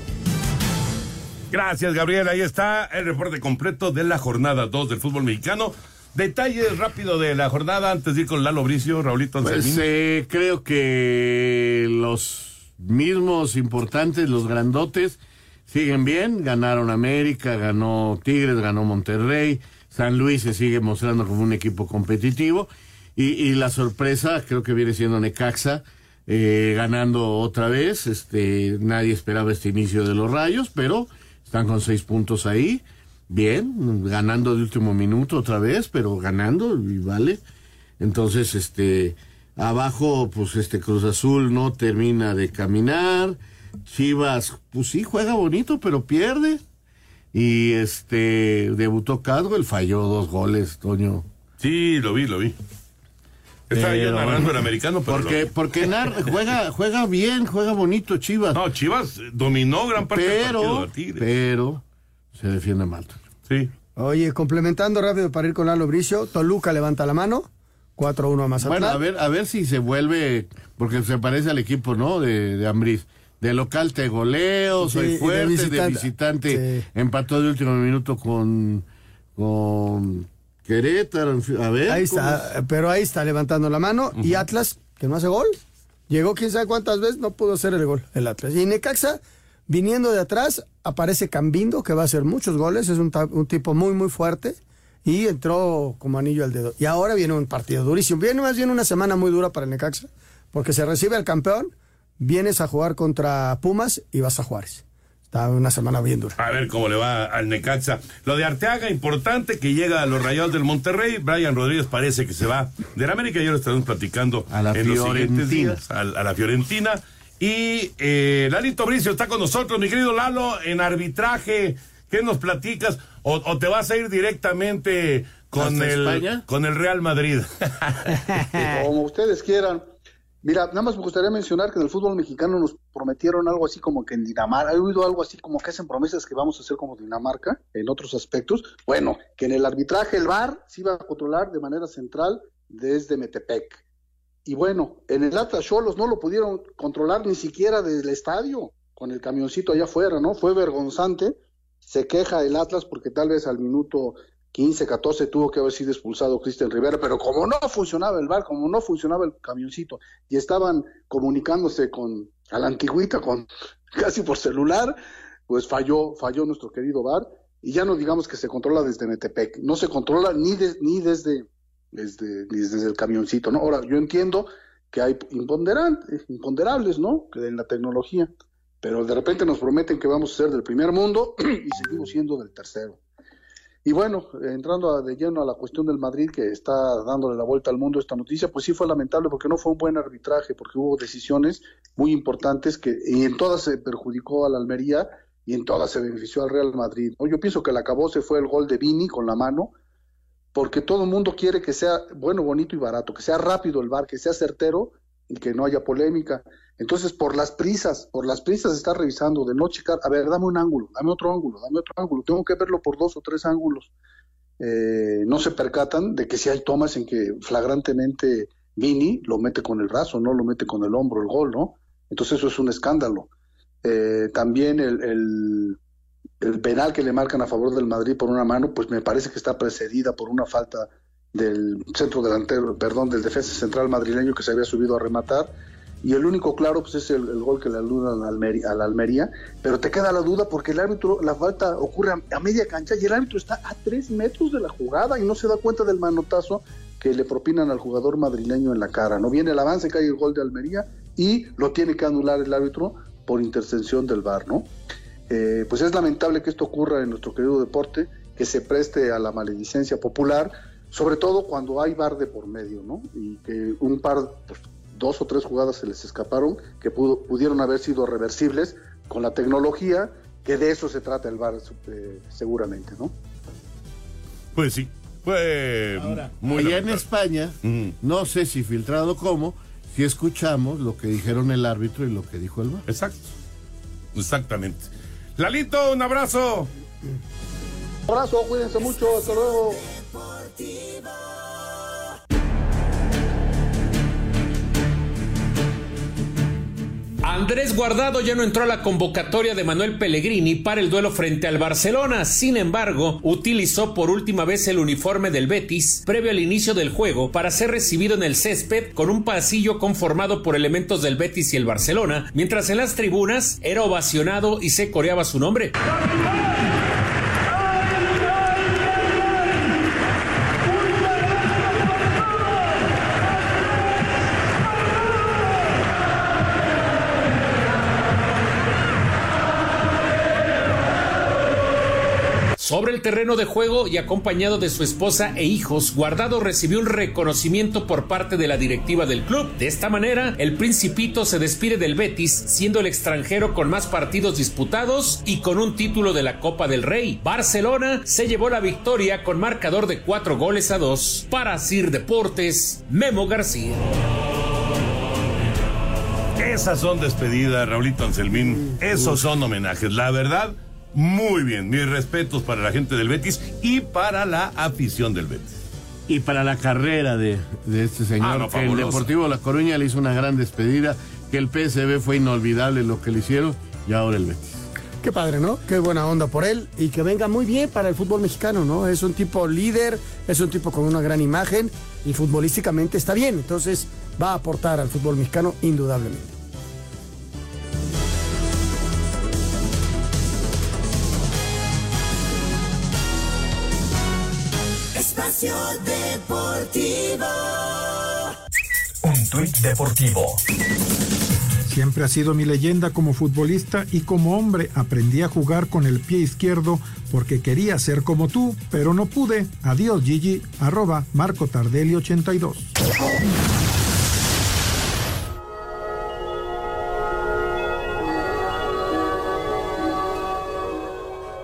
Gracias, Gabriel. Ahí está el reporte completo de la jornada 2 del fútbol mexicano. Detalles rápido de la jornada antes de ir con Lalo Bricio, Raulito Pues Anselmín. eh, creo que los mismos importantes, los grandotes, siguen bien. Ganaron América, ganó Tigres, ganó Monterrey. San Luis se sigue mostrando como un equipo competitivo. Y, y la sorpresa creo que viene siendo Necaxa, eh, ganando otra vez. Este, nadie esperaba este inicio de los rayos, pero están con seis puntos ahí. Bien, ganando de último minuto otra vez, pero ganando y vale. Entonces, este, abajo, pues este Cruz Azul no termina de caminar. Chivas, pues sí, juega bonito, pero pierde. Y este, debutó Cadwell, falló dos goles, Toño. Sí, lo vi, lo vi. Estaba yo Pero- narrando el americano, pero. Porque, lo- porque nar- juega, juega bien, juega bonito Chivas. No, Chivas dominó gran parte del partido Pero, a Tigres. pero, se defiende mal. Sí. Oye, complementando rápido para ir con Lalo Bricio, Toluca levanta la mano, 4-1 a Mazatlán. Bueno, a ver, a ver si se vuelve, porque se parece al equipo, ¿no? De, de Ambriz. De local te goleo, Sí, soy fuerte, de visitante. visitante, Sí. empató de último minuto con, con Querétaro, a ver. Ahí está, pero ahí está levantando la mano. Y Atlas, que no hace gol. Llegó quién sabe cuántas veces, no pudo hacer el gol, el Atlas. Y Necaxa, viniendo de atrás, aparece Cambindo, que va a hacer muchos goles, es un, un tipo muy, muy fuerte. y entró como anillo al dedo. Y ahora viene un partido durísimo. Viene más bien una semana muy dura para el Necaxa, porque se recibe al campeón, vienes a jugar contra Pumas y vas a Juárez. Está una semana bien dura. A ver cómo le va al Necaxa. Lo de Arteaga, importante que llega a los Rayados del Monterrey. Brian Rodríguez parece que se va de la América. Ya lo estaremos platicando A la en los siguientes Fiorentina. días. A, a la Fiorentina. Y eh, Lalito Bricio está con nosotros, mi querido Lalo, en arbitraje. ¿Qué nos platicas? ¿O, o te vas a ir directamente con ¿Hasta el, España? con el Real Madrid? Como ustedes quieran. Mira, nada más me gustaría mencionar que en el fútbol mexicano nos prometieron algo así como que en Dinamarca, he oído algo así como que hacen promesas que vamos a hacer como Dinamarca en otros aspectos. Bueno, que en el arbitraje el VAR se iba a controlar de manera central desde Metepec. Y bueno, en el Atlas Cholos no lo pudieron controlar ni siquiera desde el estadio, con el camioncito allá afuera, ¿no? Fue vergonzante. Se queja el Atlas porque tal vez al minuto 15, 14 tuvo que haber sido expulsado Cristian Rivera, pero como no funcionaba el bar, como no funcionaba el camioncito y estaban comunicándose con a la antigüita, con casi por celular, pues falló, falló nuestro querido bar y ya no digamos que se controla desde Metepec, no se controla ni de- ni desde desde, desde el camioncito, ¿no? Ahora, yo entiendo que hay imponderables, ¿no? Que en la tecnología, pero de repente nos prometen que vamos a ser del primer mundo y seguimos siendo del tercero. Y bueno, entrando de lleno a la cuestión del Madrid que está dándole la vuelta al mundo esta noticia, pues sí fue lamentable porque no fue un buen arbitraje, porque hubo decisiones muy importantes que y en todas se perjudicó a la Almería y en todas se benefició al Real Madrid. Yo pienso que el acabó se fue el gol de Vini con la mano, porque todo el mundo quiere que sea bueno, bonito y barato, que sea rápido el bar, que sea certero y que no haya polémica. Entonces, por las prisas, por las prisas está revisando de no checar, a ver, dame un ángulo, dame otro ángulo, dame otro ángulo, tengo que verlo por dos o tres ángulos. Eh, no se percatan de que si hay tomas en que flagrantemente Vini lo mete con el brazo, no lo mete con el hombro el gol, ¿no? Entonces eso es un escándalo. Eh, también el, el, el penal que le marcan a favor del Madrid por una mano, pues me parece que está precedida por una falta del centro delantero, perdón, del defensa central madrileño que se había subido a rematar. Y el único claro pues es el, gol que le aluda a la, Almería, pero te queda la duda porque el árbitro, la falta ocurre a, a media cancha y el árbitro está a tres metros de la jugada y no se da cuenta del manotazo que le propinan al jugador madrileño en la cara. No viene el avance, cae el gol de Almería y lo tiene que anular el árbitro por intercesión del VAR, ¿no? Eh, pues es lamentable que esto ocurra en nuestro querido deporte, que se preste a la maledicencia popular, sobre todo cuando hay VAR de por medio, ¿no? Y que un par, pues, dos o tres jugadas se les escaparon, que pudo- pudieron haber sido reversibles con la tecnología, que de eso se trata el VAR eh, seguramente, ¿no? Pues sí, fue muy Allá en. España, no sé si filtrado cómo, si escuchamos lo que dijeron el árbitro y lo que dijo el VAR. Exacto. Exactamente. Lalito, un abrazo. Abrazo, cuídense mucho, hasta luego. Andrés Guardado ya no entró a la convocatoria de Manuel Pellegrini para el duelo frente al Barcelona. Sin embargo, utilizó por última vez el uniforme del Betis previo al inicio del juego para ser recibido en el césped con un pasillo conformado por elementos del Betis y el Barcelona, mientras en las tribunas era ovacionado y se coreaba su nombre. Terreno de juego y acompañado de su esposa e hijos, Guardado recibió un reconocimiento por parte de la directiva del club. De esta manera, el Principito se despide del Betis, siendo el extranjero con más partidos disputados y con un título de la Copa del Rey. Barcelona se llevó la victoria con marcador de cuatro goles a dos. Para Sir Deportes, Memo García. Esas son despedidas, Raulito Anselmín. Esos son homenajes. La verdad, muy bien. Mis respetos para la gente del Betis y para la afición del Betis. Y para la carrera de, de este señor, Ah, no, que el. Deportivo La Coruña le hizo una gran despedida, que el PSB fue inolvidable lo que le hicieron, y ahora el Betis. Qué padre, ¿no? Qué buena onda por él y que venga muy bien para el fútbol mexicano, ¿no? Es un tipo líder, es un tipo con una gran imagen y futbolísticamente está bien, entonces va a aportar al fútbol mexicano indudablemente. Espacio Deportivo. Un tuit deportivo. Siempre ha sido mi leyenda como futbolista y como hombre aprendí a jugar con el pie izquierdo porque quería ser como tú, pero no pude. Adiós Gigi, arroba Marco Tardelli 82.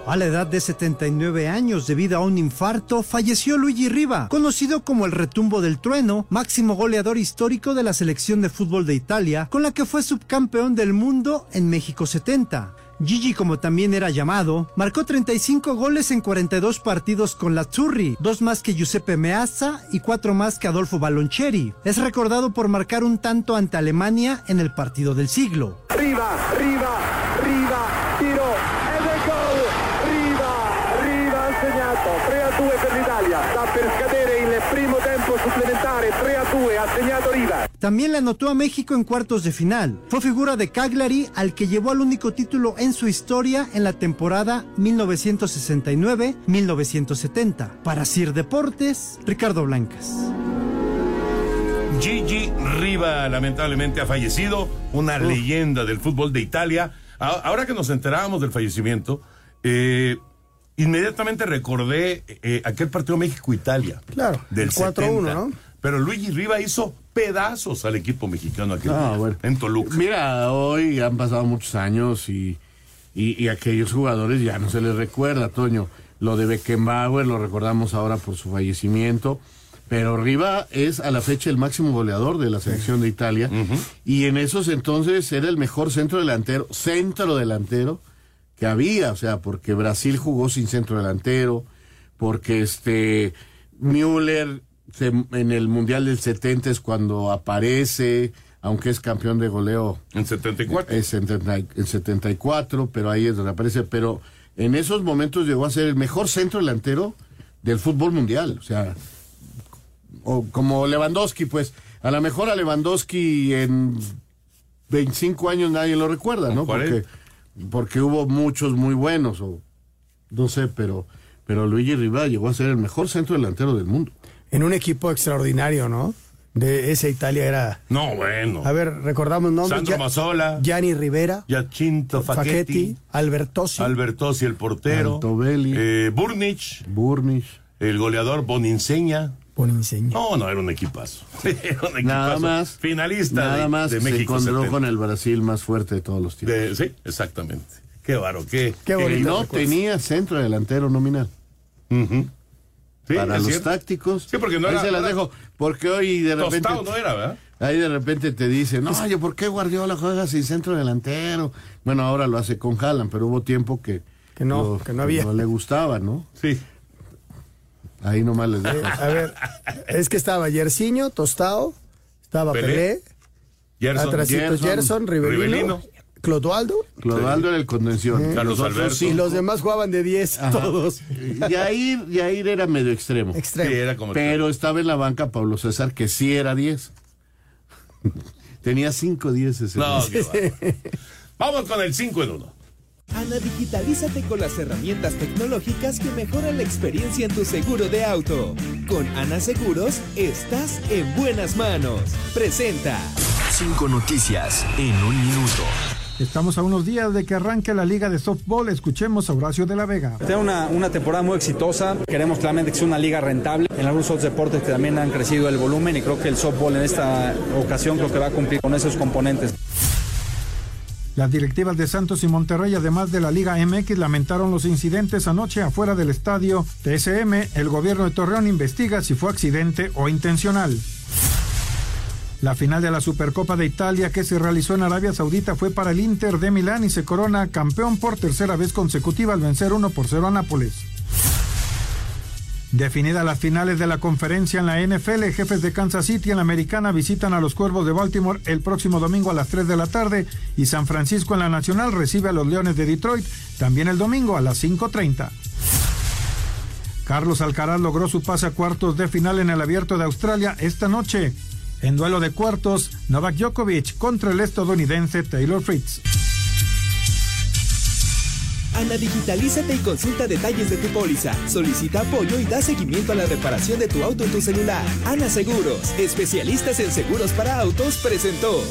A la edad de 79 años, debido a un infarto, falleció Luigi Riva, conocido como el retumbo del trueno, máximo goleador histórico de la selección de fútbol de Italia, con la que fue subcampeón del mundo en México 70. Gigi, como también era llamado, marcó 35 goles en 42 partidos con la Zurri, dos más que Giuseppe Meazza y cuatro más que Adolfo Balloncheri. Es recordado por marcar un tanto ante Alemania en el partido del siglo Riva, tiro ed è gol! Riva, Riva ha segnato 3 a 2 per l'Italia. Sta per scadere il primo tempo supplementare 3 a 2, ha segnato Riva. También le anotó a México en cuartos de final. Fue figura de Cagliari al que llevó al único título en su historia en la temporada 1969-1970. Para Sir Deportes, Ricardo Blancas. Gigi Riva lamentablemente ha fallecido, una leyenda del fútbol de Italia. Ahora que nos enterábamos del fallecimiento, eh, inmediatamente recordé eh, aquel partido México-Italia. Claro, Del el 4-1, 70. ¿no? Pero Luigi Riva hizo pedazos al equipo mexicano aquel Ah, día, bueno. en Toluca. Mira, hoy han pasado muchos años y, y, y aquellos jugadores ya no se les recuerda, Toño. Lo de Beckenbauer lo recordamos ahora por su fallecimiento, pero Riva es a la fecha el máximo goleador de la selección de Italia y en esos entonces era el mejor centro delantero, centro delantero que había, o sea, porque Brasil jugó sin centro delantero, porque este Müller se- en el Mundial del 70 es cuando aparece, aunque es campeón de goleo. En 74. Es en, 30 en 74, pero ahí es donde aparece. Pero en esos momentos llegó a ser el mejor centro delantero del fútbol mundial. O sea, o como Lewandowski, pues a lo mejor a Lewandowski en 25 años nadie lo recuerda, ¿no? O 40. Porque, porque hubo muchos muy buenos, o no sé, pero, pero Luigi Riva llegó a ser el mejor centro delantero del mundo. En un equipo extraordinario, ¿no? De esa Italia era. No, bueno. A ver, recordamos nombres. Sandro Mazzola, Gianni Rivera, Giacinto Facchetti, Albertosi. Albertosi el portero, Altobelli. eh, Burnich, Burnich. el goleador Boninseña. Boninseña. No, no, era un equipazo. Era un Nada equipazo. más. Finalista Nada de, más de se México. encontró 70. con el Brasil más fuerte de todos los tiempos. De- sí, exactamente. Qué varo, qué. Qué y bonito. no tenía centro delantero nominal. Ujú. Sí, Para los cierto. tácticos. Sí, porque no ahí era- se las era- dejo. Porque hoy de repente. Tostado no era, ¿verdad? Ahí de repente te dicen, no, oye, ¿por qué Guardiola juega sin centro delantero? Bueno, ahora lo hace con Haaland, pero hubo tiempo que, Que no, lo- que no había. no le gustaba, ¿no? Sí. Ahí nomás les dejo. Eh, a ver, es que estaba Yersinho, Tostado, estaba Pelé, Pelé, Gerson, atrásito Gerson, Gerson, Rivelino, Rivelino. Clodoaldo, Clodoaldo era el contención. Carlos Alberto. y los demás jugaban de 10, Ajá. todos. Yair, Yair era medio extremo. Extremo. Sí, era como Pero estaba en la banca Pablo César, que sí era 10. Tenía 5 10 ese. No. Vamos con el 5 en 1. Ana, digitalízate con las herramientas tecnológicas que mejoran la experiencia en tu seguro de auto. Con Ana Seguros, estás en buenas manos. Presenta. Cinco noticias en un minuto. Estamos a unos días de que arranque la liga de softball. Escuchemos a Horacio de la Vega. Tiene una, una temporada muy exitosa. Queremos claramente que sea una liga rentable. En algunos otros deportes que también han crecido el volumen y creo que el softball en esta ocasión creo que va a cumplir con esos componentes. Las directivas de Santos y Monterrey, además de la Liga MX, lamentaron los incidentes anoche afuera del estadio TSM. El gobierno de Torreón investiga si fue accidente o intencional. La final de la Supercopa de Italia que se realizó en Arabia Saudita fue para el Inter de Milán y se corona campeón por tercera vez consecutiva al vencer 1 por 0 a Nápoles. Definidas las finales de la conferencia en la NFL, jefes de Kansas City en la americana visitan a los Cuervos de Baltimore el próximo domingo a las 3 de la tarde y San Francisco en la nacional recibe a los Leones de Detroit también el domingo a las 5.30. Carlos Alcaraz logró su pase a cuartos de final en el Abierto de Australia esta noche. En duelo de cuartos, Novak Djokovic contra el estadounidense Taylor Fritz. Ana, digitalízate y consulta detalles de tu póliza. Solicita apoyo y da seguimiento a la reparación de tu auto en tu celular. Ana Seguros, especialistas en seguros para autos, presentó.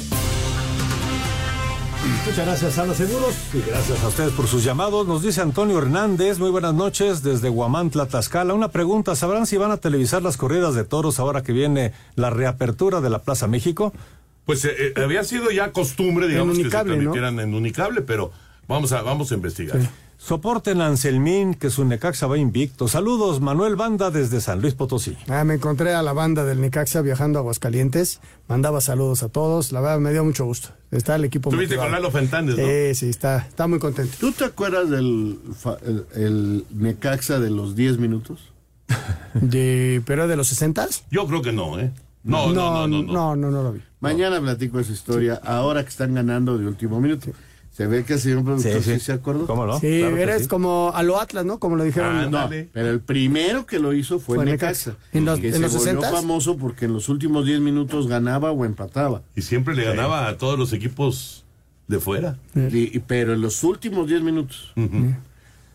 Muchas gracias, Ana Seguros, y gracias a ustedes por sus llamados. Nos dice Antonio Hernández, muy buenas noches desde Guamantla, Tlaxcala. Una pregunta, ¿sabrán si van a televisar las corridas de toros ahora que viene la reapertura de la Plaza México? Pues eh, eh, había sido ya costumbre, digamos, Unicable, que se ¿no? transmitieran en Unicable, pero vamos a, vamos a investigar. Soporten a Anselmín, que su Necaxa va invicto. Saludos, Manuel Banda desde San Luis Potosí. Ah, me encontré a la banda del Necaxa viajando a Aguascalientes. Mandaba saludos a todos. La verdad me dio mucho gusto. Está el equipo Estuviste motivado. con Lalo Fentanes, ¿no? Sí, sí, está, está muy contento. ¿Tú te acuerdas del el, el Necaxa de los 10 minutos? De, ¿Pero de los 60 Yo creo que no, ¿eh? No, no, no, no. no. no, no, no lo vi. Mañana platico esa historia, ahora que están ganando de último minuto. Se ve que el señor productor sí, sí. se acordó. ¿Cómo no? Sí, Claro eres sí. como a lo Atlas, ¿no? Como lo dijeron. Ah, no, pero el primero que lo hizo fue, Fue Necaxa. ¿En los- que en se los volvió 60s? famoso porque en los últimos 10 minutos ganaba o empataba. Y siempre le ganaba a todos los equipos de fuera. Y- y- pero en los últimos 10 minutos.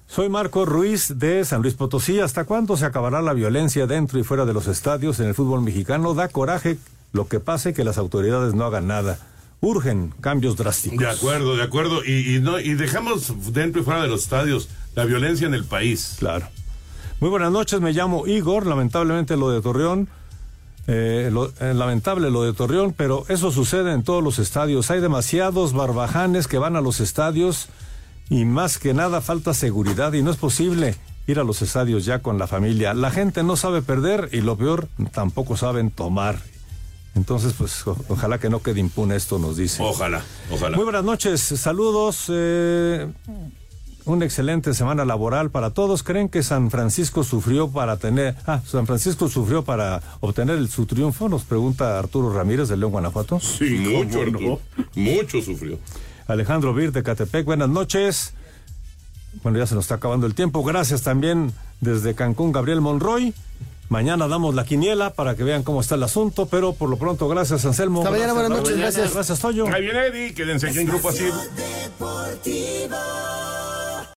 Soy Marco Ruiz de San Luis Potosí. ¿Hasta cuándo se acabará la violencia dentro y fuera de los estadios en el fútbol mexicano? Da coraje lo que pase que las autoridades no hagan nada. Urgen cambios drásticos. De acuerdo, de acuerdo. Y, y no, y dejamos dentro y fuera de los estadios la violencia en el país. Claro. Muy buenas noches, me llamo Igor. Lamentablemente lo de Torreón, eh, lo- eh, lamentable lo de Torreón, pero eso sucede en todos los estadios. Hay demasiados barbajanes que van a los estadios y más que nada falta seguridad y no es posible ir a los estadios ya con la familia. La gente no sabe perder y lo peor, tampoco saben tomar. Entonces, pues o- ojalá que no quede impune esto, nos dice. Ojalá, ojalá. Muy buenas noches, saludos. eh, una excelente semana laboral para todos. ¿Creen que San Francisco sufrió para tener, ah, San Francisco sufrió para obtener el- su triunfo? Nos pregunta Arturo Ramírez de León, Guanajuato. Sí, mucho, Arturo. Mucho sufrió. Alejandro Vir de Catepec, buenas noches. Bueno, ya se nos está acabando el tiempo. Gracias también desde Cancún, Gabriel Monroy. Mañana damos la quiniela para que vean cómo está el asunto, pero por lo pronto, gracias, Anselmo. Hasta mañana, buenas noches, gracias. Gracias, Toyo. Ahí viene Eddie, quédense aquí en Grupo Así. Deportivo.